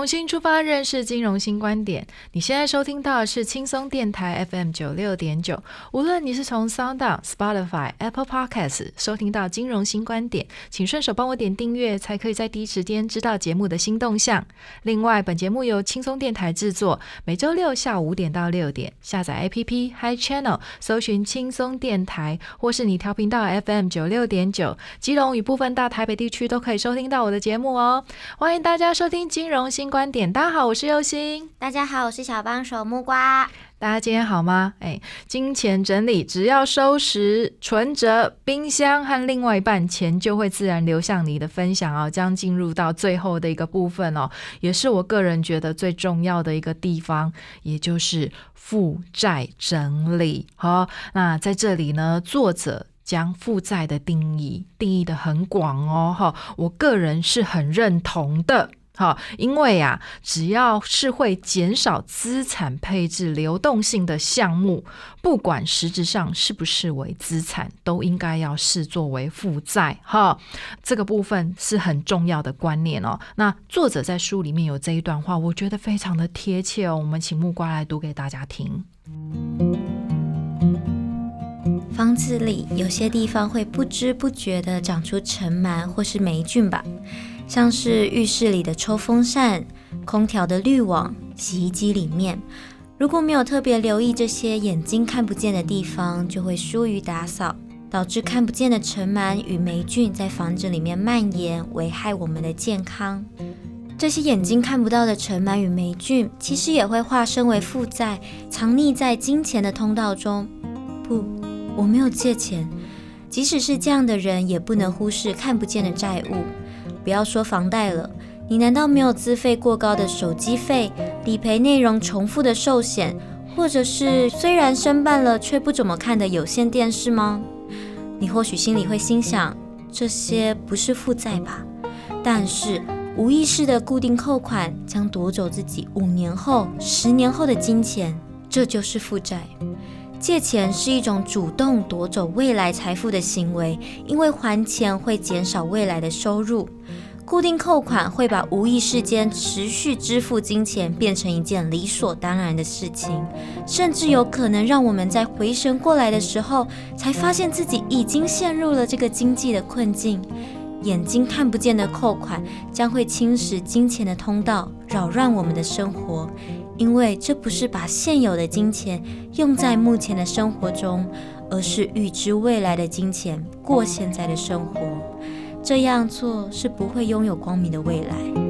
重新出发，认识金融新观点。你现在收听到的是轻松电台 FM 九六点九。无论你是从 Sound、Spotify、Apple Podcasts 收听到金融新观点，请顺手帮我点订阅，才可以在第一时间知道节目的新动向。另外，本节目由轻松电台制作，每周六下午五点到六点，下载 APP Hi Channel，搜寻轻松电台，或是你调频到 FM 九六点九，基隆与部分大台北地区都可以收听到我的节目哦。欢迎大家收听金融。新观点，大家好，我是右星。大家好，我是小帮手木瓜。大家今天好吗？哎，金钱整理，只要收拾存折、冰箱和另外一半，钱就会自然流向你的分享哦。将进入到最后的一个部分哦，也是我个人觉得最重要的一个地方，也就是负债整理。好，那在这里呢，作者将负债的定义定义的很广哦。哈，我个人是很认同的。好，因为呀，只要是会减少资产配置流动性的项目，不管实质上是不是为资产，都应该要视作为负债。哈，这个部分是很重要的观念哦。那作者在书里面有这一段话，我觉得非常的贴切哦。我们请木瓜来读给大家听。房子里有些地方会不知不觉的长出尘螨或是霉菌吧。像是浴室里的抽风扇、空调的滤网、洗衣机里面，如果没有特别留意这些眼睛看不见的地方，就会疏于打扫，导致看不见的尘螨与霉菌在房子里面蔓延，危害我们的健康。这些眼睛看不到的尘螨与霉菌，其实也会化身为负债，藏匿在金钱的通道中。不，我没有借钱。即使是这样的人，也不能忽视看不见的债务。不要说房贷了，你难道没有资费过高的手机费、理赔内容重复的寿险，或者是虽然申办了却不怎么看的有线电视吗？你或许心里会心想，这些不是负债吧？但是无意识的固定扣款将夺走自己五年后、十年后的金钱，这就是负债。借钱是一种主动夺走未来财富的行为，因为还钱会减少未来的收入。固定扣款会把无意识间持续支付金钱变成一件理所当然的事情，甚至有可能让我们在回神过来的时候，才发现自己已经陷入了这个经济的困境。眼睛看不见的扣款将会侵蚀金钱的通道，扰乱我们的生活。因为这不是把现有的金钱用在目前的生活中，而是预知未来的金钱过现在的生活。这样做是不会拥有光明的未来。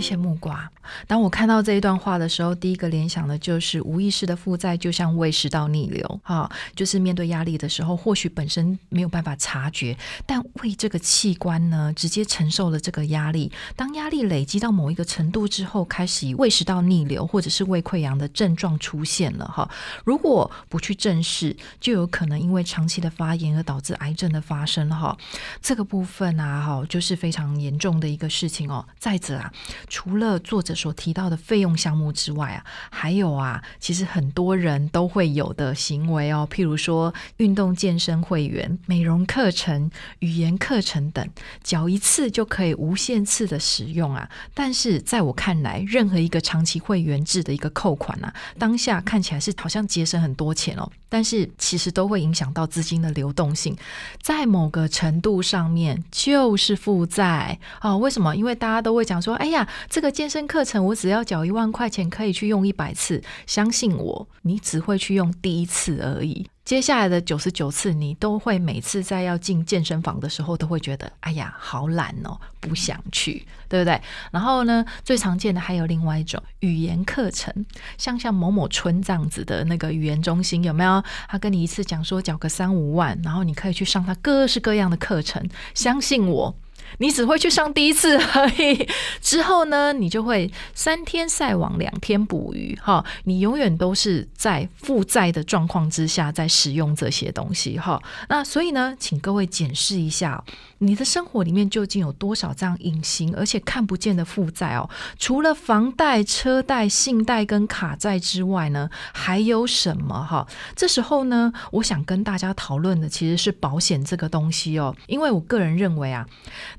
谢谢木瓜。当我看到这一段话的时候，第一个联想的就是无意识的负债就像胃食道逆流，哈，就是面对压力的时候，或许本身没有办法察觉，但胃这个器官呢，直接承受了这个压力。当压力累积到某一个程度之后，开始胃食道逆流或者是胃溃疡的症状出现了，哈。如果不去正视，就有可能因为长期的发炎而导致癌症的发生，哈。这个部分啊，哈，就是非常严重的一个事情哦。再者啊，除了作者。所提到的费用项目之外啊，还有啊，其实很多人都会有的行为哦，譬如说运动健身会员、美容课程、语言课程等，缴一次就可以无限次的使用啊。但是在我看来，任何一个长期会员制的一个扣款啊，当下看起来是好像节省很多钱哦，但是其实都会影响到资金的流动性，在某个程度上面就是负债啊。为什么？因为大家都会讲说，哎呀，这个健身课程。我只要缴一万块钱，可以去用一百次。相信我，你只会去用第一次而已。接下来的九十九次，你都会每次在要进健身房的时候，都会觉得哎呀，好懒哦，不想去，对不对？然后呢，最常见的还有另外一种语言课程，像像某某村这样子的那个语言中心，有没有？他跟你一次讲说缴个三五万，然后你可以去上他各式各样的课程。相信我。你只会去上第一次而已，之后呢，你就会三天晒网，两天捕鱼，哈，你永远都是在负债的状况之下在使用这些东西，哈。那所以呢，请各位检视一下，你的生活里面究竟有多少这样隐形而且看不见的负债哦？除了房贷、车贷、信贷跟卡债之外呢，还有什么？哈，这时候呢，我想跟大家讨论的其实是保险这个东西哦，因为我个人认为啊。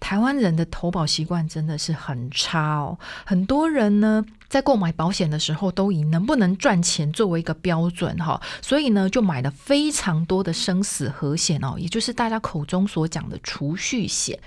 台湾人的投保习惯真的是很差哦，很多人呢在购买保险的时候都以能不能赚钱作为一个标准哈，所以呢就买了非常多的生死和险哦，也就是大家口中所讲的储蓄险。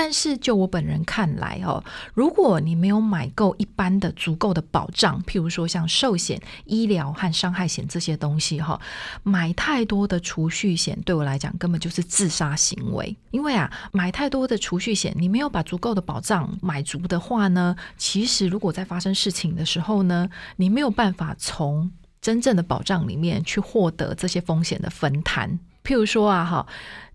但是就我本人看来哦，如果你没有买够一般的足够的保障，譬如说像寿险、医疗和伤害险这些东西哈，买太多的储蓄险对我来讲根本就是自杀行为。因为啊，买太多的储蓄险，你没有把足够的保障买足的话呢，其实如果在发生事情的时候呢，你没有办法从真正的保障里面去获得这些风险的分摊。譬如说啊，哈。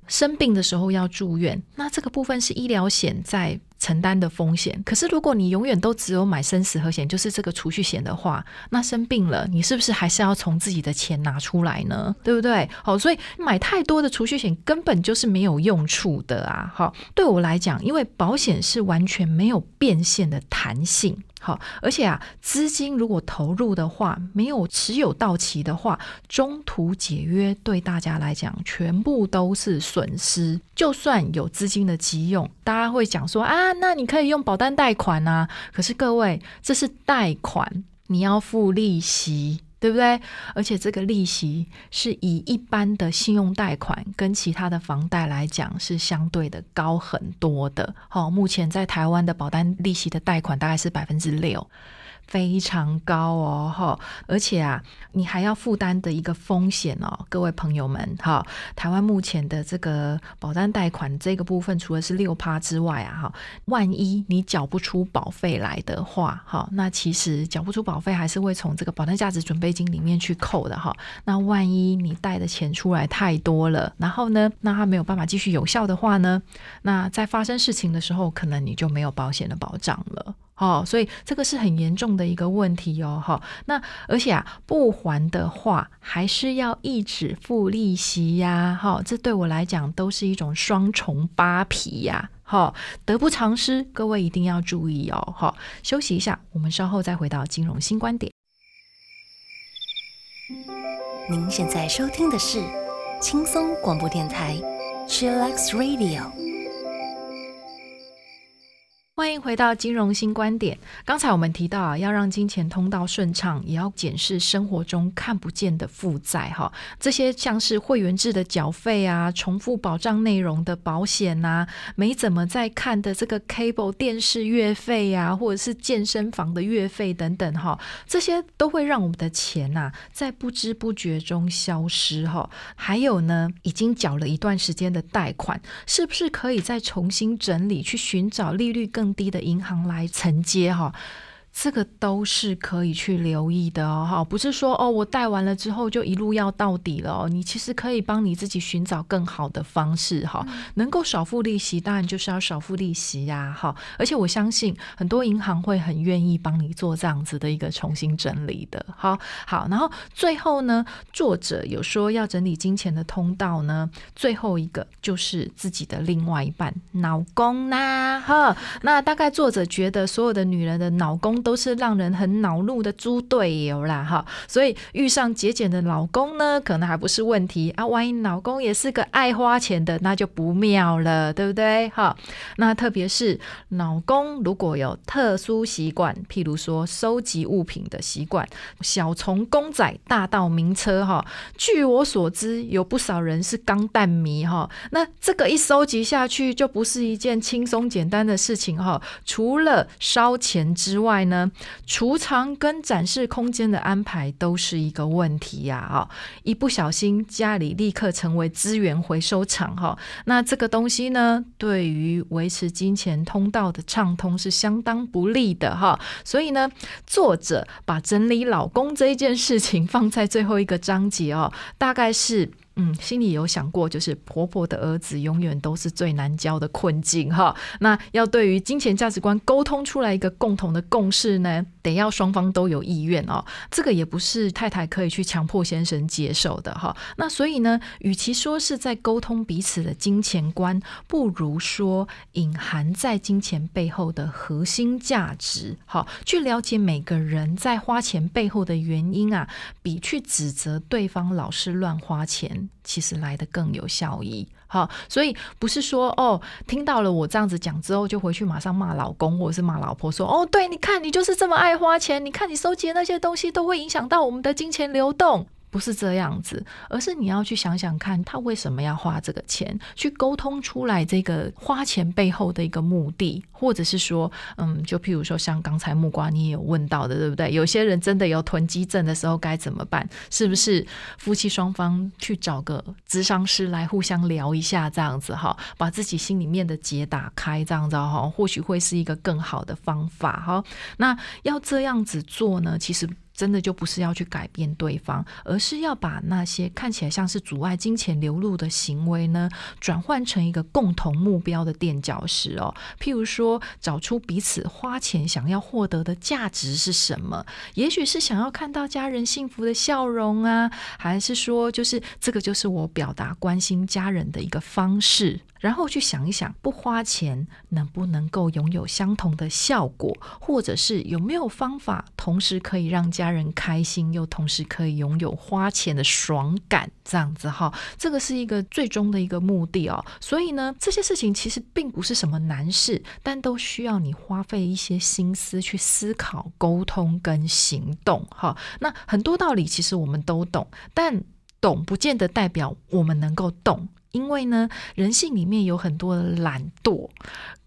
生病的时候要住院，那这个部分是医疗险在承担的风险。可是如果你永远都只有买生死和险，就是这个储蓄险的话，那生病了，你是不是还是要从自己的钱拿出来呢？对不对？好，所以买太多的储蓄险根本就是没有用处的啊！好，对我来讲，因为保险是完全没有变现的弹性。好，而且啊，资金如果投入的话，没有持有到期的话，中途解约对大家来讲全部都是损失。就算有资金的急用，大家会讲说啊，那你可以用保单贷款啊。可是各位，这是贷款，你要付利息。对不对？而且这个利息是以一般的信用贷款跟其他的房贷来讲，是相对的高很多的。好，目前在台湾的保单利息的贷款大概是百分之六。非常高哦，哈！而且啊，你还要负担的一个风险哦，各位朋友们，哈！台湾目前的这个保单贷款这个部分，除了是六趴之外啊，哈，万一你缴不出保费来的话，哈，那其实缴不出保费还是会从这个保单价值准备金里面去扣的，哈。那万一你贷的钱出来太多了，然后呢，那它没有办法继续有效的话呢，那在发生事情的时候，可能你就没有保险的保障了。哦，所以这个是很严重的一个问题哦，哈。那而且啊，不还的话，还是要一直付利息呀，哈。这对我来讲都是一种双重扒皮呀，哈，得不偿失。各位一定要注意哦，哈。休息一下，我们稍后再回到金融新观点。您现在收听的是轻松广播电台，Chillax Radio。欢迎回到金融新观点。刚才我们提到啊，要让金钱通道顺畅，也要检视生活中看不见的负债哈。这些像是会员制的缴费啊，重复保障内容的保险呐，没怎么在看的这个 cable 电视月费呀，或者是健身房的月费等等哈，这些都会让我们的钱呐在不知不觉中消失哈。还有呢，已经缴了一段时间的贷款，是不是可以再重新整理，去寻找利率更低的银行来承接哈。这个都是可以去留意的哦，哈，不是说哦，我贷完了之后就一路要到底了哦。你其实可以帮你自己寻找更好的方式，哈，能够少付利息，当然就是要少付利息呀，哈。而且我相信很多银行会很愿意帮你做这样子的一个重新整理的，好，好。然后最后呢，作者有说要整理金钱的通道呢，最后一个就是自己的另外一半老公啦，哈。那大概作者觉得所有的女人的老公。都是让人很恼怒的猪队友啦，哈，所以遇上节俭的老公呢，可能还不是问题啊。万一老公也是个爱花钱的，那就不妙了，对不对？哈，那特别是老公如果有特殊习惯，譬如说收集物品的习惯，小从公仔大到名车，哈，据我所知，有不少人是钢弹迷，哈。那这个一收集下去，就不是一件轻松简单的事情，哈。除了烧钱之外呢？呢，储藏跟展示空间的安排都是一个问题呀！哦，一不小心家里立刻成为资源回收场哈。那这个东西呢，对于维持金钱通道的畅通是相当不利的哈。所以呢，作者把整理老公这一件事情放在最后一个章节哦，大概是。嗯，心里有想过，就是婆婆的儿子永远都是最难教的困境哈。那要对于金钱价值观沟通出来一个共同的共识呢，得要双方都有意愿哦。这个也不是太太可以去强迫先生接受的哈。那所以呢，与其说是在沟通彼此的金钱观，不如说隐含在金钱背后的核心价值。好，去了解每个人在花钱背后的原因啊，比去指责对方老是乱花钱。其实来的更有效益，好，所以不是说哦，听到了我这样子讲之后，就回去马上骂老公或者是骂老婆，说哦，对，你看你就是这么爱花钱，你看你收集的那些东西都会影响到我们的金钱流动。不是这样子，而是你要去想想看，他为什么要花这个钱，去沟通出来这个花钱背后的一个目的，或者是说，嗯，就譬如说像刚才木瓜你也有问到的，对不对？有些人真的有囤积症的时候该怎么办？是不是夫妻双方去找个咨商师来互相聊一下，这样子哈，把自己心里面的结打开，这样子哈，或许会是一个更好的方法哈。那要这样子做呢，其实。真的就不是要去改变对方，而是要把那些看起来像是阻碍金钱流入的行为呢，转换成一个共同目标的垫脚石哦。譬如说，找出彼此花钱想要获得的价值是什么？也许是想要看到家人幸福的笑容啊，还是说，就是这个就是我表达关心家人的一个方式。然后去想一想，不花钱能不能够拥有相同的效果，或者是有没有方法，同时可以让家人开心，又同时可以拥有花钱的爽感，这样子哈，这个是一个最终的一个目的哦。所以呢，这些事情其实并不是什么难事，但都需要你花费一些心思去思考、沟通跟行动哈。那很多道理其实我们都懂，但懂不见得代表我们能够动。因为呢，人性里面有很多的懒惰、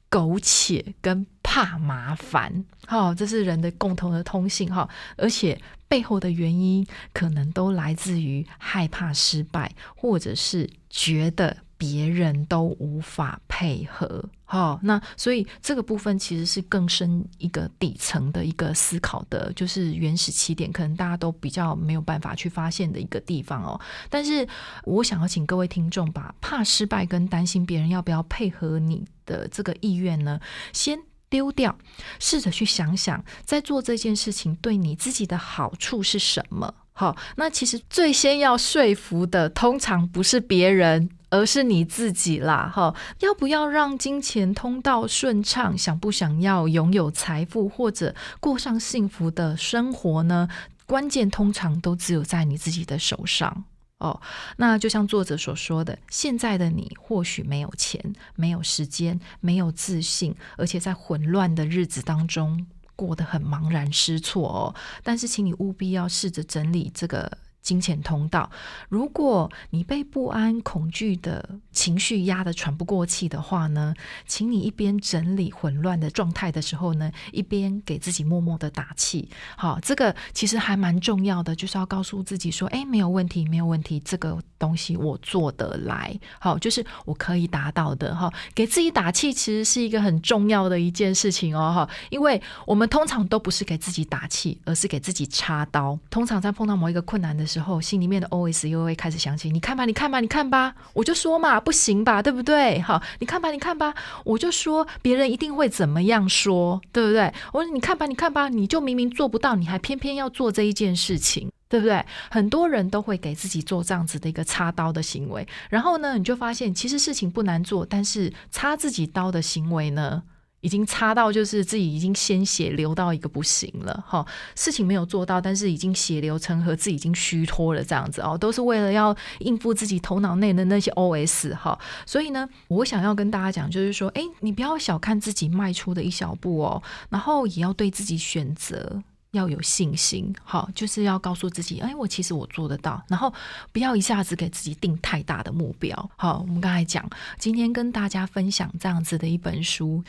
苟且跟怕麻烦，哈，这是人的共同的通性，哈，而且背后的原因可能都来自于害怕失败，或者是觉得。别人都无法配合，好，那所以这个部分其实是更深一个底层的一个思考的，就是原始起点，可能大家都比较没有办法去发现的一个地方哦。但是我想要请各位听众把怕失败跟担心别人要不要配合你的这个意愿呢，先丢掉，试着去想想，在做这件事情对你自己的好处是什么。好，那其实最先要说服的，通常不是别人。而是你自己啦，哈！要不要让金钱通道顺畅？想不想要拥有财富或者过上幸福的生活呢？关键通常都只有在你自己的手上哦。那就像作者所说的，现在的你或许没有钱、没有时间、没有自信，而且在混乱的日子当中过得很茫然失措哦。但是，请你务必要试着整理这个。金钱通道，如果你被不安、恐惧的情绪压得喘不过气的话呢，请你一边整理混乱的状态的时候呢，一边给自己默默的打气。好，这个其实还蛮重要的，就是要告诉自己说：“哎，没有问题，没有问题，这个东西我做得来。”好，就是我可以达到的。哈，给自己打气其实是一个很重要的一件事情哦。哈，因为我们通常都不是给自己打气，而是给自己插刀。通常在碰到某一个困难的时之后，心里面的 OS 又会开始想起，你看吧，你看吧，你看吧，我就说嘛，不行吧，对不对？好，你看吧，你看吧，我就说别人一定会怎么样说，对不对？我说你看吧，你看吧，你就明明做不到，你还偏偏要做这一件事情，对不对？很多人都会给自己做这样子的一个插刀的行为，然后呢，你就发现其实事情不难做，但是插自己刀的行为呢？已经擦到，就是自己已经鲜血流到一个不行了，哈，事情没有做到，但是已经血流成河，自己已经虚脱了，这样子哦，都是为了要应付自己头脑内的那些 OS 哈，所以呢，我想要跟大家讲，就是说，哎，你不要小看自己迈出的一小步哦，然后也要对自己选择。要有信心，好，就是要告诉自己，哎，我其实我做得到，然后不要一下子给自己定太大的目标。好，我们刚才讲，今天跟大家分享这样子的一本书，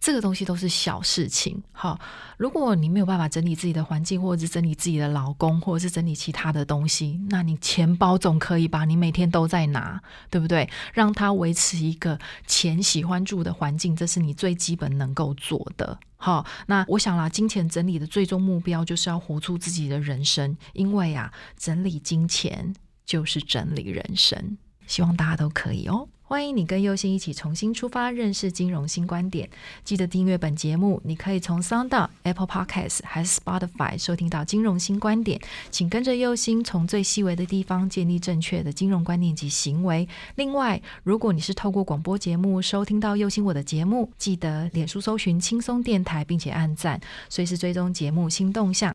这个东西都是小事情。好，如果你没有办法整理自己的环境，或者是整理自己的老公，或者是整理其他的东西，那你钱包总可以吧？你每天都在拿，对不对？让他维持一个钱喜欢住的环境，这是你最基本能够做的。好，那我想啦，金钱整理的最终目标就是要活出自己的人生，因为啊，整理金钱就是整理人生。希望大家都可以哦。欢迎你跟右星一起重新出发，认识金融新观点。记得订阅本节目，你可以从 Sound、Apple Podcasts 还是 Spotify 收听到金融新观点。请跟着右星，从最细微的地方建立正确的金融观念及行为。另外，如果你是透过广播节目收听到右星我的节目，记得脸书搜寻轻松电台，并且按赞，随时追踪节目新动向。